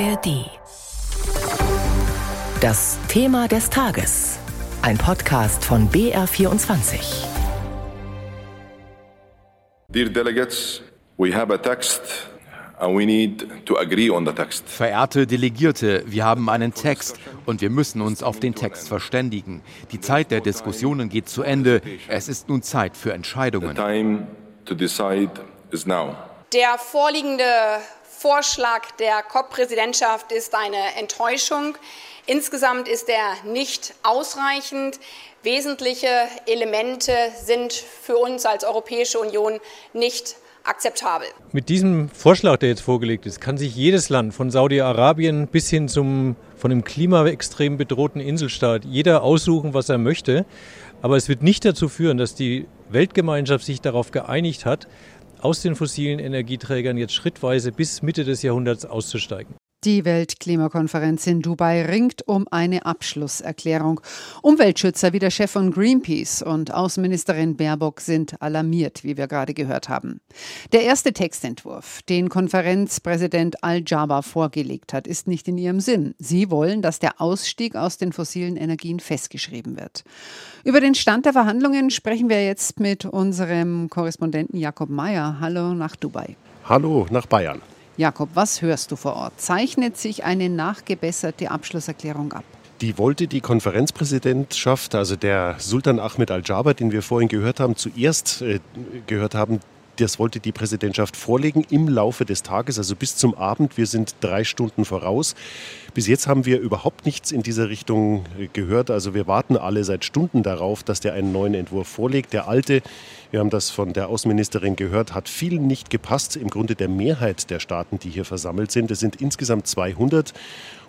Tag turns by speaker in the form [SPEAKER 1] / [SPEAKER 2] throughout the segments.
[SPEAKER 1] ARD. Das Thema des Tages. Ein Podcast von BR24.
[SPEAKER 2] Dear delegates, we have a text and we need to agree on the text.
[SPEAKER 3] Verehrte Delegierte, wir haben einen Text und wir müssen uns auf den Text verständigen. Die Zeit der Diskussionen geht zu Ende. Es ist nun Zeit für Entscheidungen.
[SPEAKER 2] The time to decide is now.
[SPEAKER 4] Der vorliegende Vorschlag der COP-Präsidentschaft ist eine Enttäuschung. Insgesamt ist er nicht ausreichend. Wesentliche Elemente sind für uns als Europäische Union nicht akzeptabel.
[SPEAKER 5] Mit diesem Vorschlag, der jetzt vorgelegt ist, kann sich jedes Land von Saudi-Arabien bis hin zum von dem Klima extrem bedrohten Inselstaat jeder aussuchen, was er möchte. Aber es wird nicht dazu führen, dass die Weltgemeinschaft sich darauf geeinigt hat, aus den fossilen Energieträgern jetzt schrittweise bis Mitte des Jahrhunderts auszusteigen.
[SPEAKER 6] Die Weltklimakonferenz in Dubai ringt um eine Abschlusserklärung. Umweltschützer wie der Chef von Greenpeace und Außenministerin Baerbock sind alarmiert, wie wir gerade gehört haben. Der erste Textentwurf, den Konferenzpräsident Al-Jaber vorgelegt hat, ist nicht in ihrem Sinn. Sie wollen, dass der Ausstieg aus den fossilen Energien festgeschrieben wird. Über den Stand der Verhandlungen sprechen wir jetzt mit unserem Korrespondenten Jakob Mayer. Hallo nach Dubai.
[SPEAKER 7] Hallo nach Bayern.
[SPEAKER 6] Jakob, was hörst du vor Ort? Zeichnet sich eine nachgebesserte Abschlusserklärung ab?
[SPEAKER 7] Die wollte die Konferenzpräsidentschaft, also der Sultan Ahmed Al-Jaber, den wir vorhin gehört haben, zuerst äh, gehört haben, das wollte die Präsidentschaft vorlegen im Laufe des Tages, also bis zum Abend. Wir sind drei Stunden voraus. Bis jetzt haben wir überhaupt nichts in dieser Richtung äh, gehört. Also wir warten alle seit Stunden darauf, dass der einen neuen Entwurf vorlegt. Der alte, wir haben das von der Außenministerin gehört, hat vielen nicht gepasst. Im Grunde der Mehrheit der Staaten, die hier versammelt sind. Es sind insgesamt 200.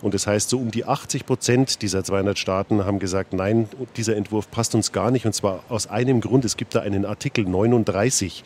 [SPEAKER 7] Und das heißt, so um die 80 Prozent dieser 200 Staaten haben gesagt, nein, dieser Entwurf passt uns gar nicht. Und zwar aus einem Grund. Es gibt da einen Artikel 39.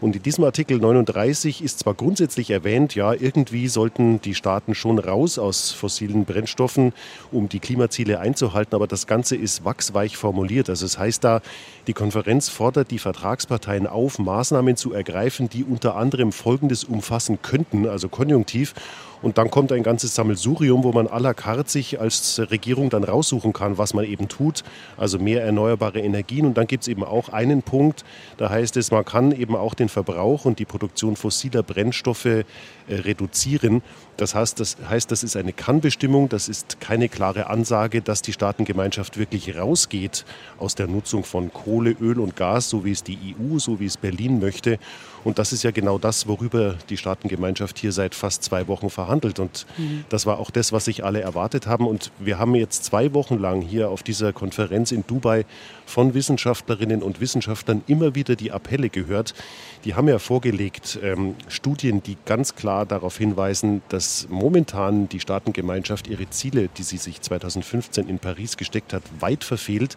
[SPEAKER 7] Und in diesem Artikel 39 ist zwar grundsätzlich erwähnt, ja, irgendwie sollten die Staaten schon raus aus fossilen Brennstoffen, um die Klimaziele einzuhalten, aber das Ganze ist wachsweich formuliert. Also es heißt da, die Konferenz fordert die Vertragsparteien auf, Maßnahmen zu ergreifen, die unter anderem Folgendes umfassen könnten, also konjunktiv. Und dann kommt ein ganzes Sammelsurium, wo man à la carte sich als Regierung dann raussuchen kann, was man eben tut. Also mehr erneuerbare Energien. Und dann gibt es eben auch einen Punkt, da heißt es, man kann eben auch den Verbrauch und die Produktion fossiler Brennstoffe äh, reduzieren. Das heißt, das heißt, das ist eine Kannbestimmung, das ist keine klare Ansage, dass die Staatengemeinschaft wirklich rausgeht aus der Nutzung von Kohle, Öl und Gas, so wie es die EU, so wie es Berlin möchte. Und das ist ja genau das, worüber die Staatengemeinschaft hier seit fast zwei Wochen verhandelt. Und mhm. das war auch das, was sich alle erwartet haben. Und wir haben jetzt zwei Wochen lang hier auf dieser Konferenz in Dubai von Wissenschaftlerinnen und Wissenschaftlern immer wieder die Appelle gehört. Die haben ja vorgelegt ähm, Studien, die ganz klar darauf hinweisen, dass momentan die Staatengemeinschaft ihre Ziele, die sie sich 2015 in Paris gesteckt hat, weit verfehlt.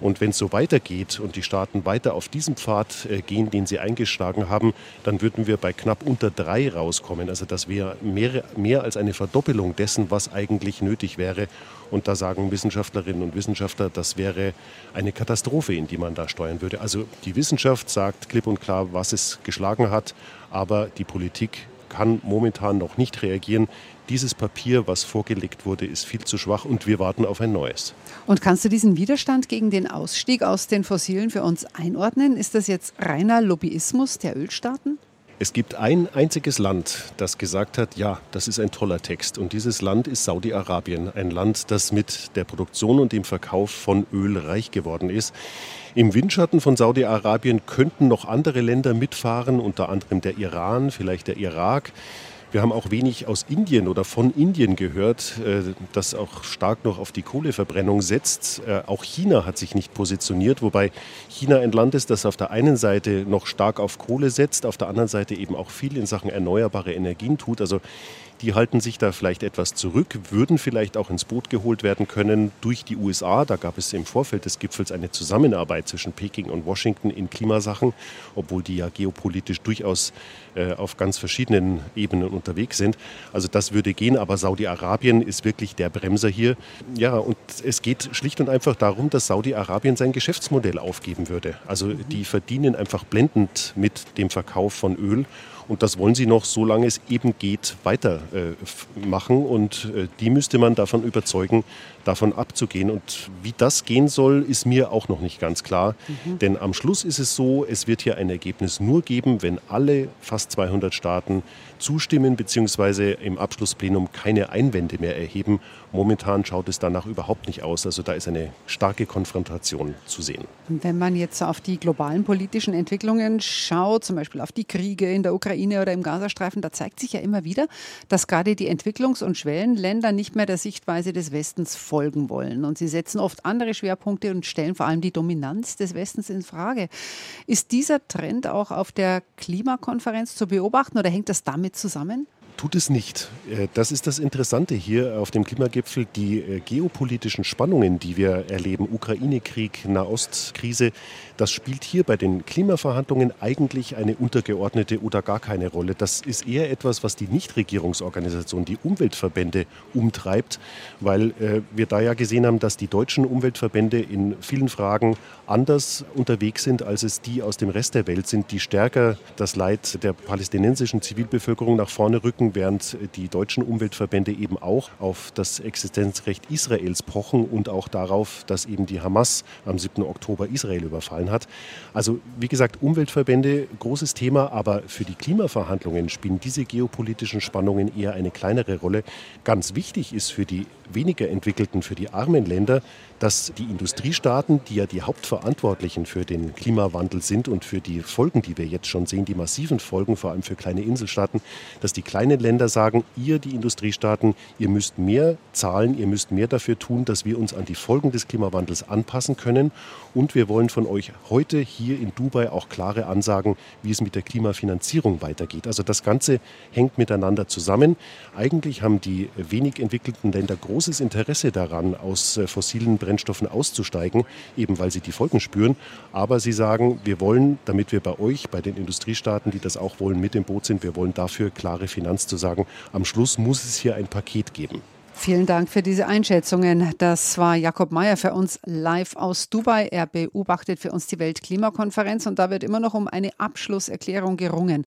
[SPEAKER 7] Und wenn es so weitergeht und die Staaten weiter auf diesem Pfad äh, gehen, den sie eingeschlagen haben, dann würden wir bei knapp unter drei rauskommen. Also das wäre mehr, mehr als eine Verdoppelung dessen, was eigentlich nötig wäre. Und da sagen Wissenschaftlerinnen und Wissenschaftler, das wäre eine Katastrophe, in die man da steuern würde. Also die Wissenschaft sagt klipp und klar, was es geschlagen hat, aber die Politik kann momentan noch nicht reagieren. Dieses Papier, was vorgelegt wurde, ist viel zu schwach und wir warten auf ein neues.
[SPEAKER 6] Und kannst du diesen Widerstand gegen den Ausstieg aus den Fossilen für uns einordnen? Ist das jetzt reiner Lobbyismus der Ölstaaten?
[SPEAKER 7] Es gibt ein einziges Land, das gesagt hat, ja, das ist ein toller Text. Und dieses Land ist Saudi-Arabien, ein Land, das mit der Produktion und dem Verkauf von Öl reich geworden ist. Im Windschatten von Saudi-Arabien könnten noch andere Länder mitfahren, unter anderem der Iran, vielleicht der Irak. Wir haben auch wenig aus Indien oder von Indien gehört, äh, das auch stark noch auf die Kohleverbrennung setzt. Äh, auch China hat sich nicht positioniert, wobei China ein Land ist, das auf der einen Seite noch stark auf Kohle setzt, auf der anderen Seite eben auch viel in Sachen erneuerbare Energien tut. Also die halten sich da vielleicht etwas zurück, würden vielleicht auch ins Boot geholt werden können durch die USA. Da gab es im Vorfeld des Gipfels eine Zusammenarbeit zwischen Peking und Washington in Klimasachen, obwohl die ja geopolitisch durchaus äh, auf ganz verschiedenen Ebenen unterwegs sind. Also das würde gehen, aber Saudi-Arabien ist wirklich der Bremser hier. Ja, und es geht schlicht und einfach darum, dass Saudi-Arabien sein Geschäftsmodell aufgeben würde. Also die verdienen einfach blendend mit dem Verkauf von Öl Und das wollen sie noch, solange es eben geht, weitermachen. Und die müsste man davon überzeugen, davon abzugehen. Und wie das gehen soll, ist mir auch noch nicht ganz klar. Mhm. Denn am Schluss ist es so, es wird hier ein Ergebnis nur geben, wenn alle fast 200 Staaten zustimmen bzw. im Abschlussplenum keine Einwände mehr erheben. Momentan schaut es danach überhaupt nicht aus. Also da ist eine starke Konfrontation zu sehen.
[SPEAKER 6] Wenn man jetzt auf die globalen politischen Entwicklungen schaut, zum Beispiel auf die Kriege in der Ukraine oder im Gazastreifen, da zeigt sich ja immer wieder, dass gerade die Entwicklungs- und Schwellenländer nicht mehr der Sichtweise des Westens folgen wollen. Und sie setzen oft andere Schwerpunkte und stellen vor allem die Dominanz des Westens in Frage. Ist dieser Trend auch auf der Klimakonferenz zu beobachten oder hängt das damit zusammen?
[SPEAKER 7] Tut es nicht. Äh, das ist das Interessante hier auf dem Klimagipfel. Die äh, geopolitischen Spannungen, die wir erleben, Ukraine-Krieg, Nahostkrise, das spielt hier bei den Klimaverhandlungen eigentlich eine untergeordnete oder gar keine Rolle. Das ist eher etwas, was die Nichtregierungsorganisation, die Umweltverbände umtreibt, weil äh, wir da ja gesehen haben, dass die deutschen Umweltverbände in vielen Fragen anders unterwegs sind, als es die aus dem Rest der Welt sind, die stärker das Leid der palästinensischen Zivilbevölkerung nach vorne rücken, während die deutschen Umweltverbände eben auch auf das Existenzrecht Israels pochen und auch darauf, dass eben die Hamas am 7. Oktober Israel überfallen hat. Also wie gesagt, Umweltverbände, großes Thema, aber für die Klimaverhandlungen spielen diese geopolitischen Spannungen eher eine kleinere Rolle. Ganz wichtig ist für die weniger entwickelten, für die armen Länder, dass die Industriestaaten, die ja die Hauptverantwortlichen für den Klimawandel sind und für die Folgen, die wir jetzt schon sehen, die massiven Folgen, vor allem für kleine Inselstaaten, dass die kleinen Länder sagen, ihr, die Industriestaaten, ihr müsst mehr zahlen, ihr müsst mehr dafür tun, dass wir uns an die Folgen des Klimawandels anpassen können. Und wir wollen von euch heute hier in Dubai auch klare Ansagen, wie es mit der Klimafinanzierung weitergeht. Also das Ganze hängt miteinander zusammen. Eigentlich haben die wenig entwickelten Länder großes Interesse daran, aus äh, fossilen Brennstoffen auszusteigen, eben weil sie die Folgen spüren. Aber sie sagen, wir wollen, damit wir bei euch, bei den Industriestaaten, die das auch wollen, mit im Boot sind, wir wollen dafür klare Finanz zu sagen. Am Schluss muss es hier ein Paket geben.
[SPEAKER 6] Vielen Dank für diese Einschätzungen. Das war Jakob Mayer für uns live aus Dubai. Er beobachtet für uns die Weltklimakonferenz und da wird immer noch um eine Abschlusserklärung gerungen.